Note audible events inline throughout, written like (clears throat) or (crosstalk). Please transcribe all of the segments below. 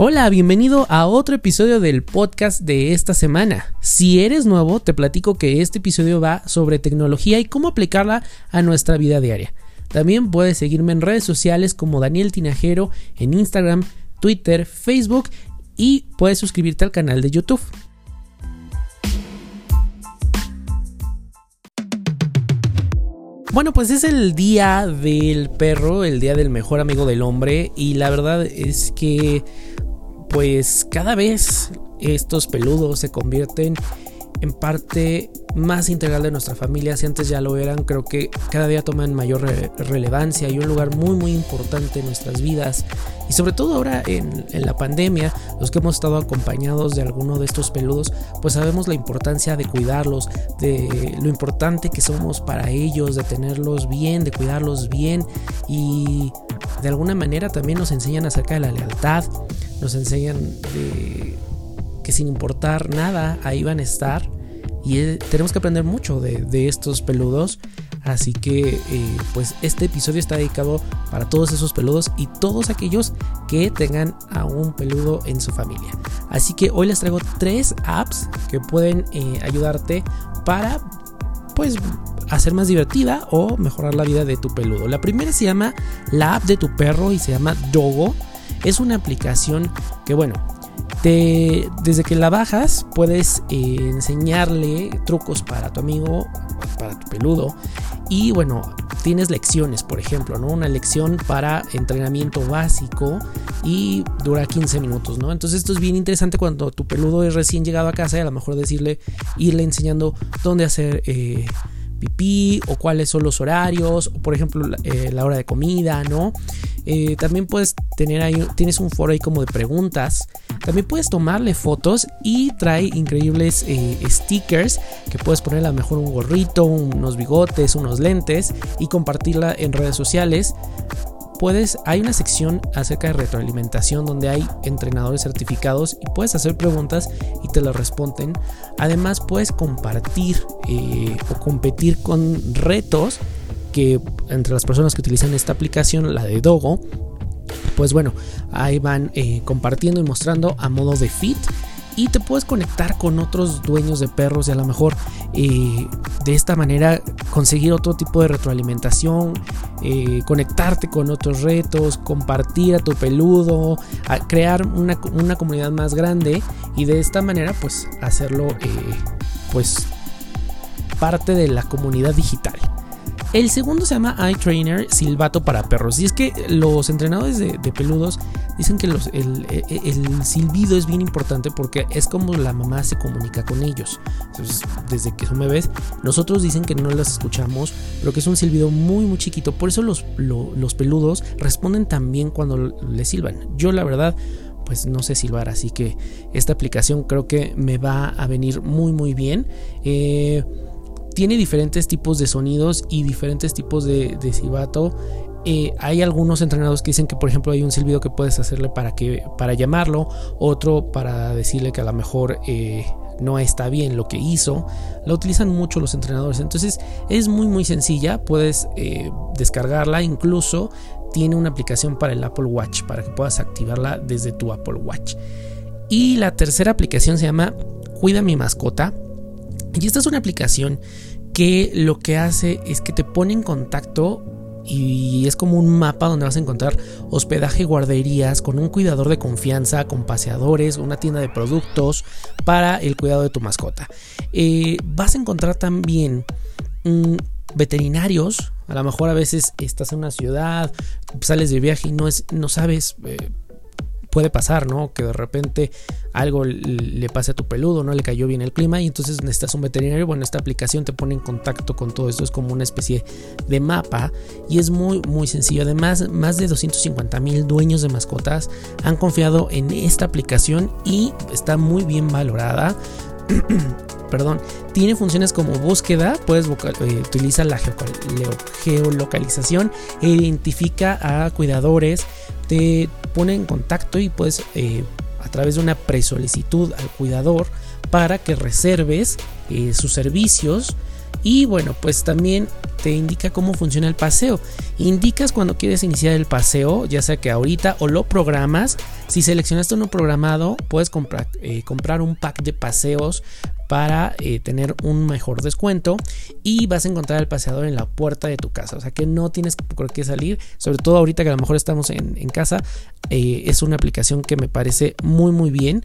Hola, bienvenido a otro episodio del podcast de esta semana. Si eres nuevo, te platico que este episodio va sobre tecnología y cómo aplicarla a nuestra vida diaria. También puedes seguirme en redes sociales como Daniel Tinajero en Instagram, Twitter, Facebook y puedes suscribirte al canal de YouTube. Bueno, pues es el día del perro, el día del mejor amigo del hombre y la verdad es que pues cada vez estos peludos se convierten en parte más integral de nuestra familia. Si antes ya lo eran, creo que cada día toman mayor relevancia y un lugar muy muy importante en nuestras vidas. Y sobre todo ahora en, en, la pandemia, los que hemos estado acompañados de alguno de estos peludos, pues sabemos la importancia de cuidarlos, de lo importante que somos para ellos, de tenerlos bien, de cuidarlos bien. Y de alguna manera también nos enseñan acerca de la lealtad, nos enseñan que sin importar nada, ahí van a estar. Y eh, tenemos que aprender mucho de, estos peludos. Así que eh, pues este episodio está dedicado para todos esos peludos y todos aquellos que tengan a un peludo en su familia. Así que hoy les traigo tres apps que pueden eh, ayudarte para pues hacer más divertida o mejorar la vida de tu peludo. La primera se llama la app de tu perro y se llama Dogo. Es una aplicación que, bueno, desde que la bajas puedes eh, enseñarle trucos para tu amigo, para tu peludo. Y bueno, tienes lecciones, por ejemplo, ¿no? Una lección para entrenamiento básico y dura 15 minutos, ¿no? Entonces esto es bien interesante cuando tu peludo es recién llegado a casa y a lo mejor decirle, irle enseñando dónde hacer... Eh, pipí o cuáles son los horarios, o por ejemplo eh, la hora de comida, ¿no? Eh, también puedes tener ahí, tienes un foro ahí como de preguntas. También puedes tomarle fotos y trae increíbles eh, stickers que puedes poner a lo mejor un gorrito, unos bigotes, unos lentes y compartirla en redes sociales puedes, hay una sección acerca de retroalimentación donde hay entrenadores certificados y puedes hacer preguntas y te las responden. Además puedes compartir eh, o competir con retos que entre las personas que utilizan esta aplicación, la de Dogo, pues bueno, ahí van eh, compartiendo y mostrando a modo de fit y te puedes conectar con otros dueños de perros y a lo mejor eh, de esta manera conseguir otro tipo de retroalimentación, eh, conectarte con otros retos, compartir a tu peludo, crear una, comunidad más grande y de esta manera pues hacerlo eh, pues parte de la comunidad digital. El segundo se llama iTrainer Silbato para perros. Y es que los entrenadores de, peludos dicen que el, silbido es bien importante porque es como la mamá se comunica con ellos. desde que son bebés, nosotros dicen que no las escuchamos, pero que es un silbido muy, muy chiquito. Por eso los, los peludos responden tan bien cuando les silban. Yo, la verdad, pues no sé silbar, así que esta aplicación creo que me va a venir muy, muy bien. Eh tiene diferentes tipos de sonidos y diferentes tipos de, de silbato. Eh, hay algunos entrenados que dicen que, por ejemplo, hay un silbido que puedes hacerle para que para llamarlo, otro para decirle que a lo mejor eh, no está bien lo que hizo. La utilizan mucho los entrenadores. Entonces es muy muy sencilla. Puedes eh, descargarla. Incluso tiene una aplicación para el Apple Watch para que puedas activarla desde tu Apple Watch. Y la tercera aplicación se llama Cuida mi mascota. Y esta es una aplicación que lo que hace es que te pone en contacto y es como un mapa donde vas a encontrar hospedaje, guarderías, con un cuidador de confianza, con paseadores, una tienda de productos para el cuidado de tu mascota. Eh, vas a encontrar también mm, veterinarios, a lo mejor a veces estás en una ciudad, sales de viaje y no, es, no sabes... Eh, puede pasar, ¿no? Que de repente algo le pase a tu peludo, no le cayó bien el clima y entonces necesitas un veterinario. Bueno, esta aplicación te pone en contacto con todo esto, es como una especie de mapa y es muy, muy sencillo. Además, más de 250 mil dueños de mascotas han confiado en esta aplicación y está muy bien valorada. (clears throat) perdón, tiene funciones como búsqueda, puedes eh, utiliza la geolocalización, e identifica a cuidadores, te pone en contacto y puedes eh, a través de una presolicitud al cuidador para que reserves eh, sus servicios Y bueno, pues también te indica cómo funciona el paseo. Indicas cuando quieres iniciar el paseo, ya sea que ahorita o lo programas. Si seleccionaste uno programado, puedes comprar, eh, comprar un pack de paseos para eh, tener un mejor descuento y vas a encontrar el paseador en la puerta de tu casa. O sea que no tienes por qué salir, sobre todo ahorita que a lo mejor estamos en, casa. Eh, es una aplicación que me parece muy muy bien.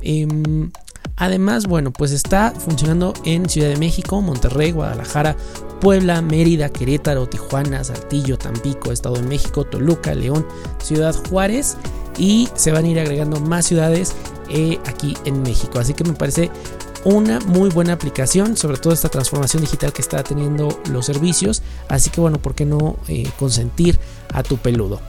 Em, además, bueno, pues está funcionando en Ciudad de México, Monterrey, Guadalajara, Puebla, Mérida, Querétaro, Tijuana, Saltillo, Tampico, Estado de México, Toluca, León, Ciudad Juárez y se van a ir agregando más ciudades eh, aquí en México. Así que me parece una muy buena aplicación, sobre todo esta transformación digital que está teniendo los servicios. Así que bueno, ¿por qué no eh, consentir a tu peludo?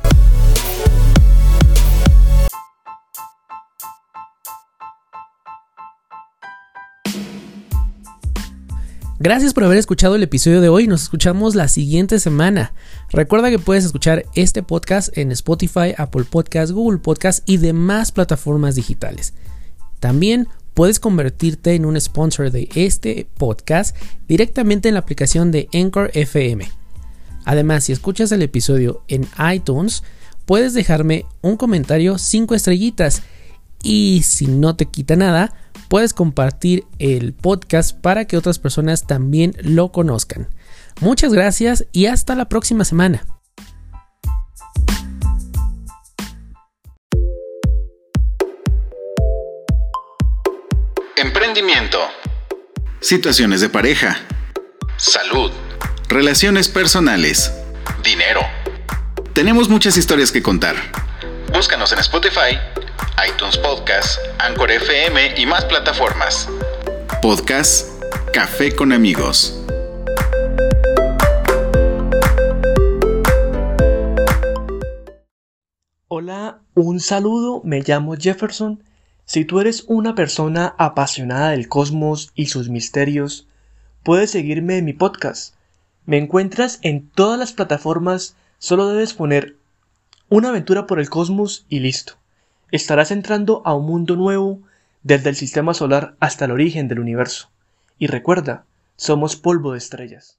Gracias por haber escuchado el episodio de hoy. Nos escuchamos la siguiente semana. Recuerda que puedes escuchar este podcast en Spotify, Apple Podcast, Google Podcast y demás plataformas digitales. También puedes convertirte en un sponsor de este podcast directamente en la aplicación de Anchor FM. Además, si escuchas el episodio en iTunes, puedes dejarme un comentario 5 estrellitas y si no te quita nada, puedes compartir el podcast para que otras personas también lo conozcan. Muchas gracias y hasta la próxima semana. Emprendimiento. Situaciones de pareja. Salud. Relaciones personales. Dinero. Tenemos muchas historias que contar. Búscanos en Spotify, iTunes Podcast, Anchor FM y más plataformas. Podcast Café con amigos. Hola, un saludo, me llamo Jefferson si tú eres una persona apasionada del cosmos y sus misterios, puedes seguirme en mi podcast. Me encuentras en todas las plataformas, solo debes poner una aventura por el cosmos y listo. Estarás entrando a un mundo nuevo desde el sistema solar hasta el origen del universo. Y recuerda, somos polvo de estrellas.